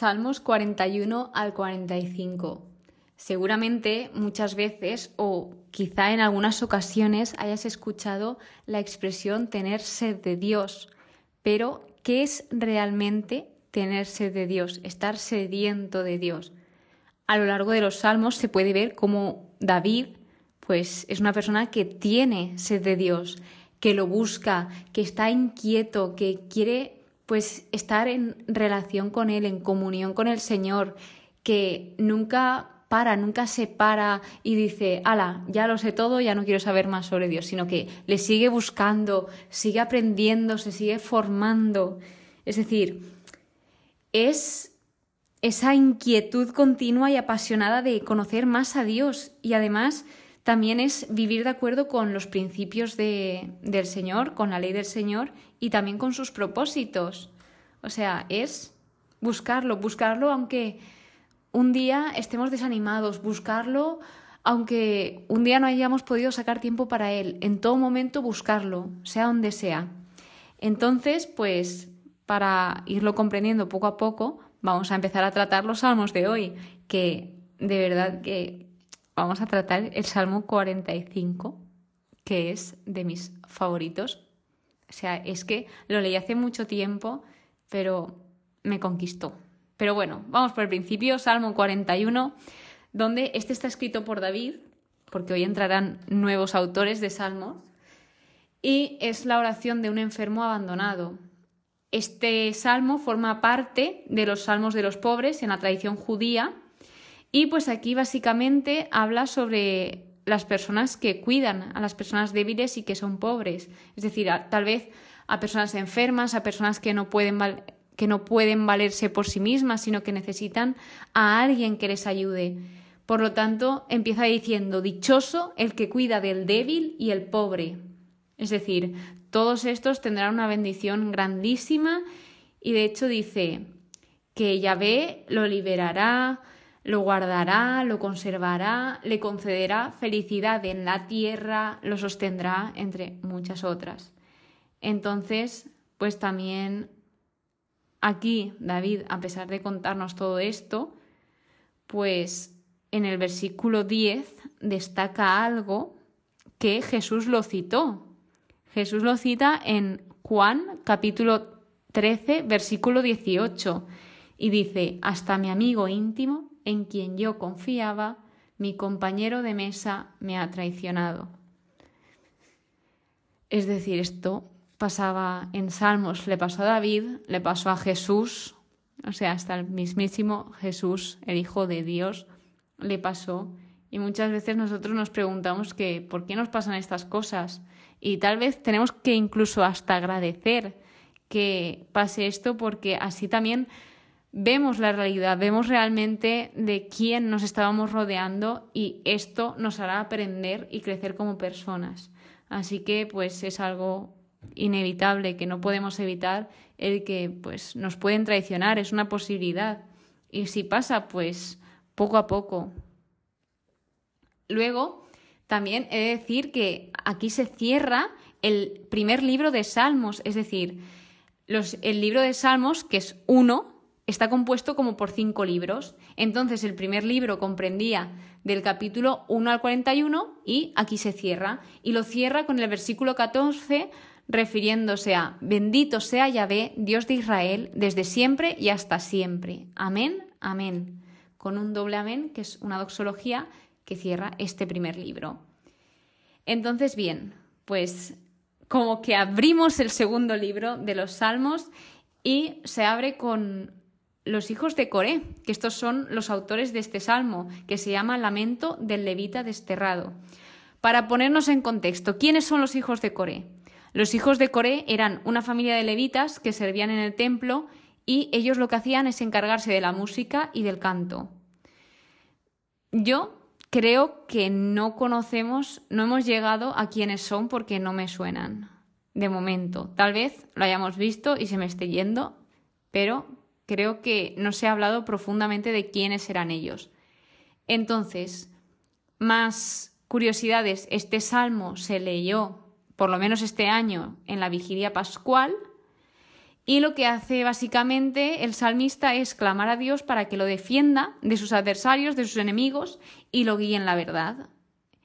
Salmos 41 al 45. Seguramente muchas veces o quizá en algunas ocasiones hayas escuchado la expresión tener sed de Dios, pero ¿qué es realmente tener sed de Dios, estar sediento de Dios? A lo largo de los salmos se puede ver cómo David pues es una persona que tiene sed de Dios, que lo busca, que está inquieto, que quiere pues estar en relación con él, en comunión con el Señor, que nunca para, nunca se para y dice, ala, ya lo sé todo, ya no quiero saber más sobre Dios, sino que le sigue buscando, sigue aprendiendo, se sigue formando. Es decir, es esa inquietud continua y apasionada de conocer más a Dios y además también es vivir de acuerdo con los principios de, del Señor, con la ley del Señor y también con sus propósitos. O sea, es buscarlo, buscarlo aunque un día estemos desanimados, buscarlo aunque un día no hayamos podido sacar tiempo para él, en todo momento buscarlo, sea donde sea. Entonces, pues para irlo comprendiendo poco a poco, vamos a empezar a tratar los salmos de hoy, que de verdad que vamos a tratar el Salmo 45, que es de mis favoritos. O sea, es que lo leí hace mucho tiempo, pero me conquistó. Pero bueno, vamos por el principio, Salmo 41, donde este está escrito por David, porque hoy entrarán nuevos autores de salmos, y es la oración de un enfermo abandonado. Este salmo forma parte de los salmos de los pobres en la tradición judía, y pues aquí básicamente habla sobre las personas que cuidan a las personas débiles y que son pobres, es decir, tal vez a personas enfermas, a personas que no pueden que no pueden valerse por sí mismas, sino que necesitan a alguien que les ayude. Por lo tanto, empieza diciendo, dichoso el que cuida del débil y el pobre. Es decir, todos estos tendrán una bendición grandísima y de hecho dice que Yahvé lo liberará, lo guardará, lo conservará, le concederá felicidad en la tierra, lo sostendrá, entre muchas otras. Entonces, pues también Aquí David, a pesar de contarnos todo esto, pues en el versículo 10 destaca algo que Jesús lo citó. Jesús lo cita en Juan capítulo 13, versículo 18, y dice, hasta mi amigo íntimo, en quien yo confiaba, mi compañero de mesa me ha traicionado. Es decir, esto pasaba en Salmos, le pasó a David, le pasó a Jesús, o sea, hasta el mismísimo Jesús, el Hijo de Dios, le pasó. Y muchas veces nosotros nos preguntamos que por qué nos pasan estas cosas. Y tal vez tenemos que incluso hasta agradecer que pase esto porque así también vemos la realidad, vemos realmente de quién nos estábamos rodeando y esto nos hará aprender y crecer como personas. Así que pues es algo inevitable, que no podemos evitar, el que pues nos pueden traicionar, es una posibilidad. Y si pasa, pues poco a poco. Luego, también he de decir que aquí se cierra el primer libro de Salmos, es decir, los, el libro de Salmos, que es uno, está compuesto como por cinco libros. Entonces, el primer libro comprendía del capítulo 1 al 41 y aquí se cierra. Y lo cierra con el versículo 14 refiriéndose a bendito sea Yahvé, Dios de Israel, desde siempre y hasta siempre. Amén, amén. Con un doble amén, que es una doxología que cierra este primer libro. Entonces, bien, pues como que abrimos el segundo libro de los Salmos y se abre con los hijos de Coré, que estos son los autores de este salmo, que se llama Lamento del Levita desterrado. Para ponernos en contexto, ¿quiénes son los hijos de Coré? Los hijos de Coré eran una familia de levitas que servían en el templo y ellos lo que hacían es encargarse de la música y del canto. Yo creo que no conocemos, no hemos llegado a quiénes son porque no me suenan. De momento, tal vez lo hayamos visto y se me esté yendo, pero creo que no se ha hablado profundamente de quiénes eran ellos. Entonces, más curiosidades, este salmo se leyó por lo menos este año, en la vigilia pascual. Y lo que hace básicamente el salmista es clamar a Dios para que lo defienda de sus adversarios, de sus enemigos y lo guíe en la verdad.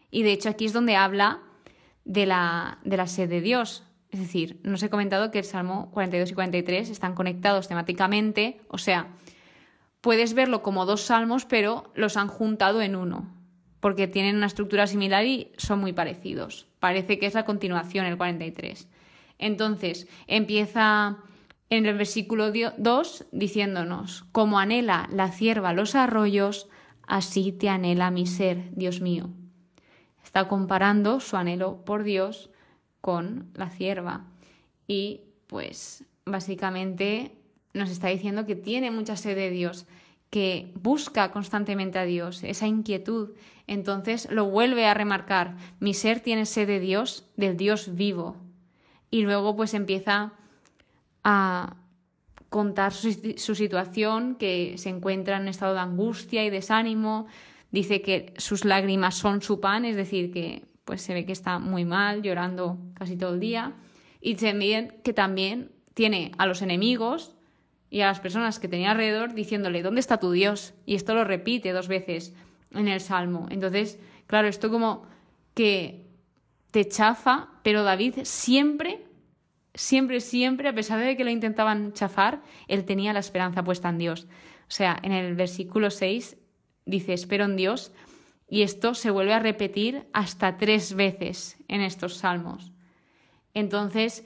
Y de hecho aquí es donde habla de la, de la sed de Dios. Es decir, nos he comentado que el Salmo 42 y 43 están conectados temáticamente, o sea, puedes verlo como dos salmos, pero los han juntado en uno, porque tienen una estructura similar y son muy parecidos. Parece que es la continuación, el 43. Entonces, empieza en el versículo 2 diciéndonos, como anhela la cierva los arroyos, así te anhela mi ser, Dios mío. Está comparando su anhelo por Dios con la cierva. Y pues básicamente nos está diciendo que tiene mucha sed de Dios, que busca constantemente a Dios, esa inquietud. Entonces lo vuelve a remarcar, mi ser tiene sed de Dios, del Dios vivo. Y luego pues empieza a contar su, su situación, que se encuentra en estado de angustia y desánimo, Dice que sus lágrimas son su pan, es decir, que pues se ve que está muy mal, llorando casi todo el día. Y también que también tiene a los enemigos y a las personas que tenía alrededor diciéndole, ¿dónde está tu Dios? Y esto lo repite dos veces en el Salmo. Entonces, claro, esto como que te chafa, pero David siempre, siempre, siempre, a pesar de que lo intentaban chafar, él tenía la esperanza puesta en Dios. O sea, en el versículo 6 dice espero en Dios y esto se vuelve a repetir hasta tres veces en estos salmos. Entonces,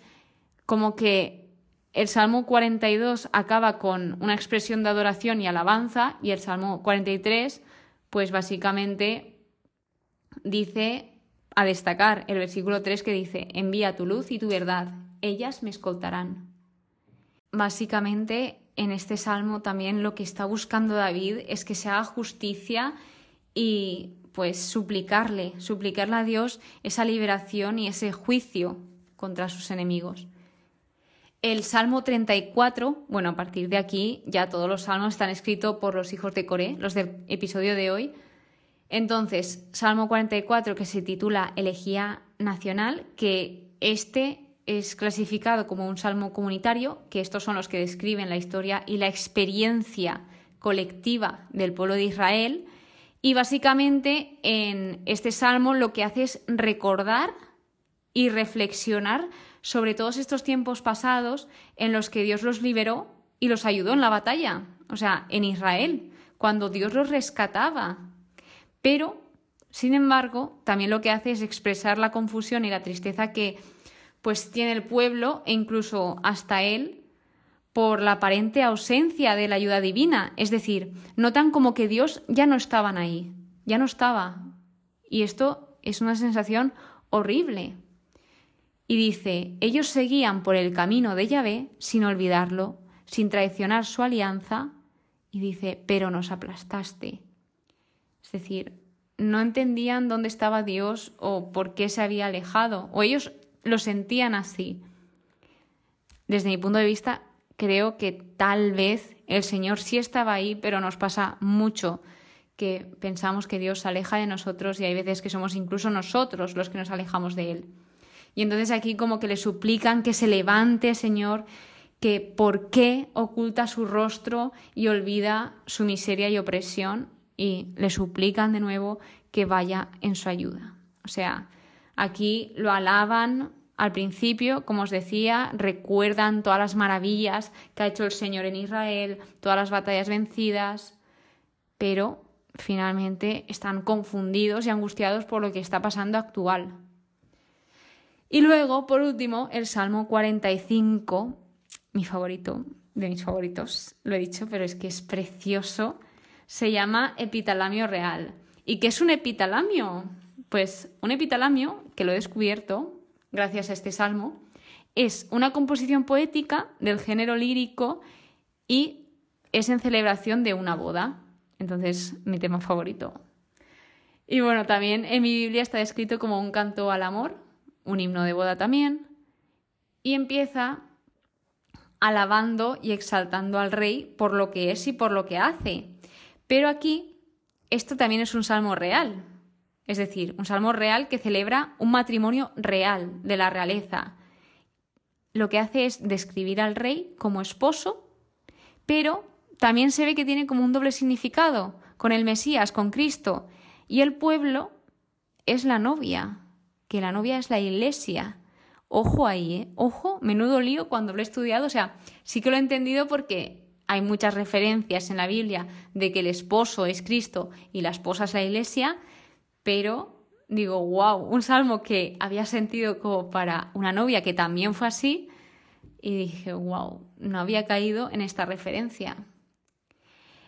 como que el Salmo 42 acaba con una expresión de adoración y alabanza y el Salmo 43, pues básicamente dice a destacar el versículo 3 que dice, envía tu luz y tu verdad, ellas me escoltarán. Básicamente en este salmo también lo que está buscando David es que se haga justicia y pues suplicarle, suplicarle a Dios esa liberación y ese juicio contra sus enemigos. El Salmo 34, bueno, a partir de aquí ya todos los salmos están escritos por los hijos de Coré, los del episodio de hoy. Entonces, Salmo 44 que se titula Elegía Nacional, que este es clasificado como un salmo comunitario, que estos son los que describen la historia y la experiencia colectiva del pueblo de Israel. Y básicamente en este salmo lo que hace es recordar y reflexionar sobre todos estos tiempos pasados en los que Dios los liberó y los ayudó en la batalla, o sea, en Israel, cuando Dios los rescataba. Pero, sin embargo, también lo que hace es expresar la confusión y la tristeza que pues tiene el pueblo e incluso hasta él por la aparente ausencia de la ayuda divina. Es decir, notan como que Dios ya no estaban ahí, ya no estaba. Y esto es una sensación horrible. Y dice, ellos seguían por el camino de Yahvé sin olvidarlo, sin traicionar su alianza, y dice, pero nos aplastaste. Es decir, no entendían dónde estaba Dios o por qué se había alejado, o ellos lo sentían así. Desde mi punto de vista, creo que tal vez el Señor sí estaba ahí, pero nos pasa mucho que pensamos que Dios se aleja de nosotros y hay veces que somos incluso nosotros los que nos alejamos de Él. Y entonces aquí como que le suplican que se levante, Señor, que por qué oculta su rostro y olvida su miseria y opresión y le suplican de nuevo que vaya en su ayuda. O sea, Aquí lo alaban al principio, como os decía, recuerdan todas las maravillas que ha hecho el Señor en Israel, todas las batallas vencidas, pero finalmente están confundidos y angustiados por lo que está pasando actual. Y luego, por último, el Salmo 45, mi favorito, de mis favoritos, lo he dicho, pero es que es precioso, se llama Epitalamio Real. ¿Y qué es un epitalamio? Pues un epitalamio, que lo he descubierto gracias a este salmo, es una composición poética del género lírico y es en celebración de una boda. Entonces, mi tema favorito. Y bueno, también en mi Biblia está escrito como un canto al amor, un himno de boda también, y empieza alabando y exaltando al rey por lo que es y por lo que hace. Pero aquí, esto también es un salmo real, es decir, un salmo real que celebra un matrimonio real de la realeza. lo que hace es describir al rey como esposo, pero también se ve que tiene como un doble significado con el Mesías, con Cristo, y el pueblo es la novia, que la novia es la iglesia. Ojo ahí, ¿eh? Ojo, menudo lío cuando lo he estudiado. O sea, sí que lo he entendido porque hay muchas referencias en la Biblia de que el esposo es Cristo y la esposa es la iglesia, pero digo, wow, un salmo que había sentido como para una novia que también fue así, y dije, wow, no había caído en esta referencia.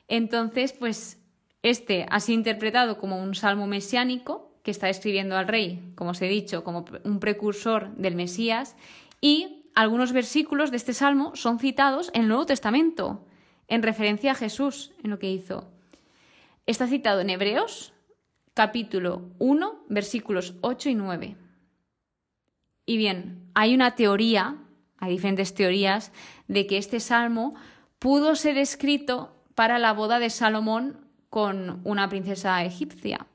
Entonces, pues este ha sido interpretado como un salmo mesiánico que está escribiendo al rey, como os he dicho, como un precursor del Mesías, y algunos versículos de este salmo son citados en el Nuevo Testamento en referencia a Jesús, en lo que hizo. Está citado en Hebreos, capítulo 1, versículos 8 y 9. Y bien, hay una teoría, hay diferentes teorías, de que este salmo pudo ser escrito para la boda de Salomón con una princesa egipcia,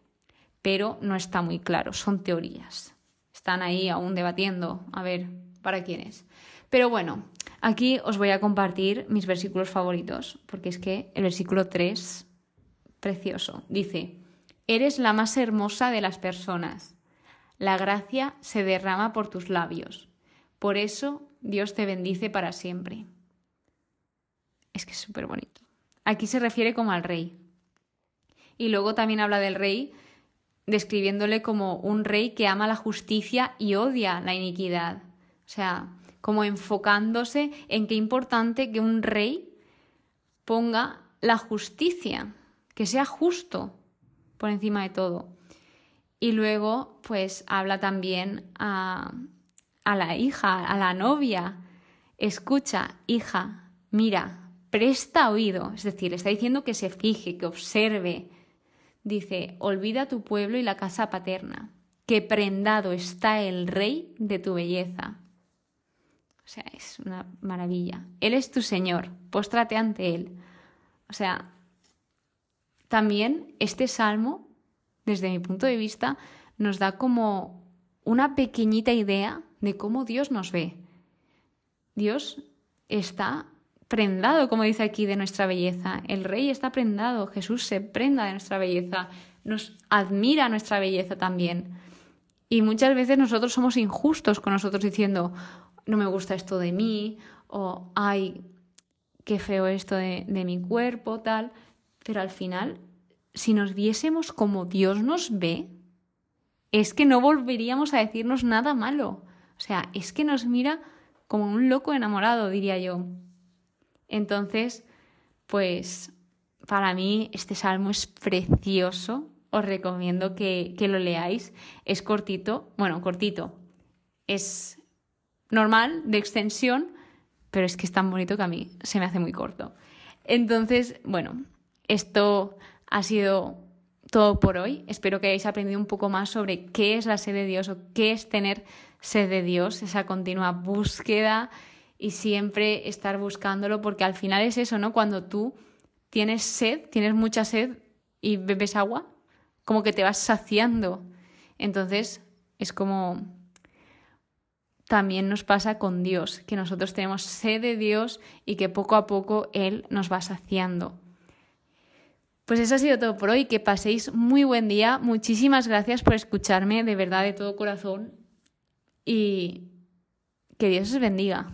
pero no está muy claro, son teorías. Están ahí aún debatiendo a ver para quién es. Pero bueno, Aquí os voy a compartir mis versículos favoritos, porque es que el versículo 3, precioso, dice, Eres la más hermosa de las personas, la gracia se derrama por tus labios, por eso Dios te bendice para siempre. Es que es súper bonito. Aquí se refiere como al rey. Y luego también habla del rey describiéndole como un rey que ama la justicia y odia la iniquidad. O sea, como enfocándose en qué importante que un rey ponga la justicia, que sea justo por encima de todo. Y luego, pues habla también a, a la hija, a la novia. Escucha, hija, mira, presta oído. Es decir, está diciendo que se fije, que observe. Dice, olvida tu pueblo y la casa paterna, que prendado está el rey de tu belleza. O sea, es una maravilla. Él es tu Señor, póstrate ante Él. O sea, también este salmo, desde mi punto de vista, nos da como una pequeñita idea de cómo Dios nos ve. Dios está prendado, como dice aquí, de nuestra belleza. El Rey está prendado, Jesús se prenda de nuestra belleza, nos admira nuestra belleza también. Y muchas veces nosotros somos injustos con nosotros diciendo, no me gusta esto de mí, o ay, qué feo esto de, de mi cuerpo, tal. Pero al final, si nos viésemos como Dios nos ve, es que no volveríamos a decirnos nada malo. O sea, es que nos mira como un loco enamorado, diría yo. Entonces, pues para mí este salmo es precioso. Os recomiendo que, que lo leáis. Es cortito, bueno, cortito. Es normal, de extensión, pero es que es tan bonito que a mí se me hace muy corto. Entonces, bueno, esto ha sido todo por hoy. Espero que hayáis aprendido un poco más sobre qué es la sed de Dios o qué es tener sed de Dios, esa continua búsqueda y siempre estar buscándolo, porque al final es eso, ¿no? Cuando tú tienes sed, tienes mucha sed y bebes agua, como que te vas saciando. Entonces, es como también nos pasa con Dios, que nosotros tenemos sed de Dios y que poco a poco Él nos va saciando. Pues eso ha sido todo por hoy, que paséis muy buen día, muchísimas gracias por escucharme de verdad de todo corazón. Y que Dios os bendiga.